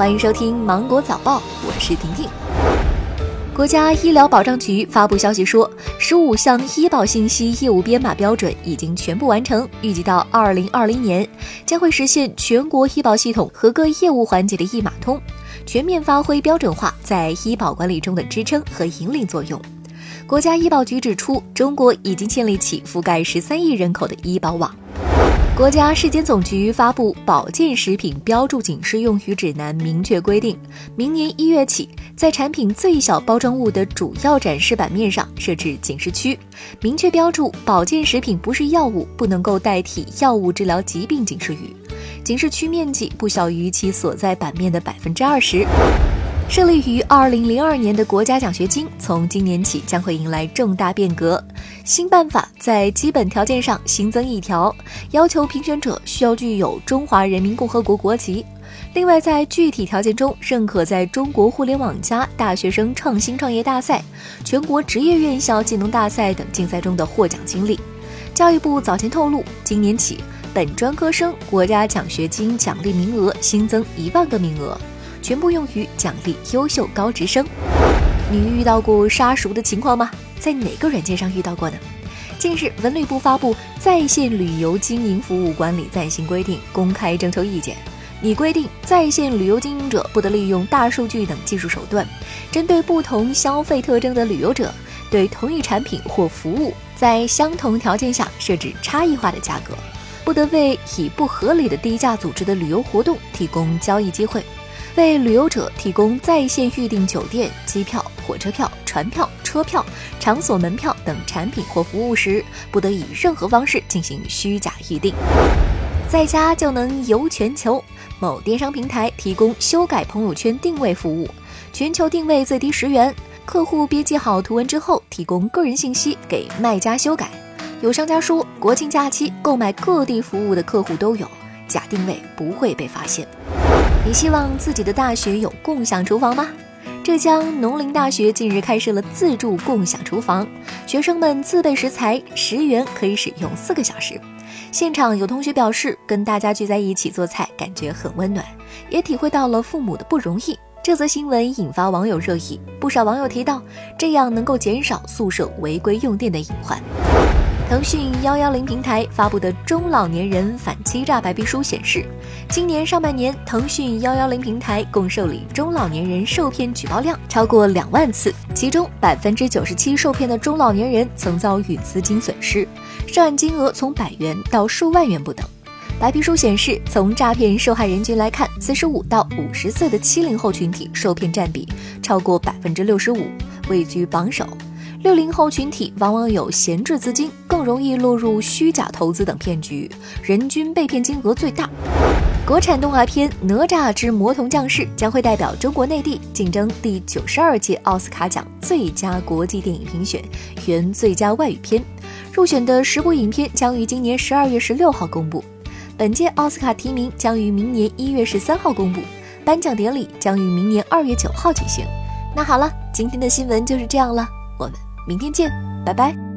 欢迎收听《芒果早报》，我是婷婷。国家医疗保障局发布消息说，十五项医保信息业务编码标准已经全部完成，预计到二零二零年将会实现全国医保系统和各业务环节的一码通，全面发挥标准化在医保管理中的支撑和引领作用。国家医保局指出，中国已经建立起覆盖十三亿人口的医保网。国家市监总局发布《保健食品标注警示用语指南》，明确规定，明年一月起，在产品最小包装物的主要展示版面上设置警示区，明确标注保健食品不是药物，不能够代替药物治疗疾病警示语，警示区面积不小于其所在版面的百分之二十。设立于二零零二年的国家奖学金，从今年起将会迎来重大变革。新办法在基本条件上新增一条，要求评选者需要具有中华人民共和国国籍。另外，在具体条件中，认可在中国互联网加大学生创新创业大赛、全国职业院校技能大赛等竞赛中的获奖经历。教育部早前透露，今年起，本专科生国家奖学金奖励名额新增一万个名额。全部用于奖励优秀高职生。你遇到过杀熟的情况吗？在哪个软件上遇到过呢？近日，文旅部发布《在线旅游经营服务管理暂行规定》，公开征求意见。拟规定，在线旅游经营者不得利用大数据等技术手段，针对不同消费特征的旅游者，对同一产品或服务，在相同条件下设置差异化的价格，不得为以不合理的低价组织的旅游活动提供交易机会。为旅游者提供在线预订酒店、机票、火车票、船票、车票、场所门票等产品或服务时，不得以任何方式进行虚假预订。在家就能游全球，某电商平台提供修改朋友圈定位服务，全球定位最低十元。客户编辑好图文之后，提供个人信息给卖家修改。有商家说，国庆假期购买各地服务的客户都有，假定位不会被发现。你希望自己的大学有共享厨房吗？浙江农林大学近日开设了自助共享厨房，学生们自备食材，十元可以使用四个小时。现场有同学表示，跟大家聚在一起做菜，感觉很温暖，也体会到了父母的不容易。这则新闻引发网友热议，不少网友提到，这样能够减少宿舍违规用电的隐患。腾讯幺幺零平台发布的中老年人反欺诈白皮书显示，今年上半年，腾讯幺幺零平台共受理中老年人受骗举报量超过两万次，其中百分之九十七受骗的中老年人曾遭遇资金损失，涉案金额从百元到数万元不等。白皮书显示，从诈骗受害人群来看，四十五到五十岁的七零后群体受骗占比超过百分之六十五，位居榜首。六零后群体往往有闲置资金，更容易落入虚假投资等骗局，人均被骗金额最大。国产动画片《哪吒之魔童降世》将会代表中国内地竞争第九十二届奥斯卡奖最佳国际电影评选，原最佳外语片。入选的十部影片将于今年十二月十六号公布。本届奥斯卡提名将于明年一月十三号公布，颁奖典礼将于明年二月九号举行。那好了，今天的新闻就是这样了，我们。明天见，拜拜。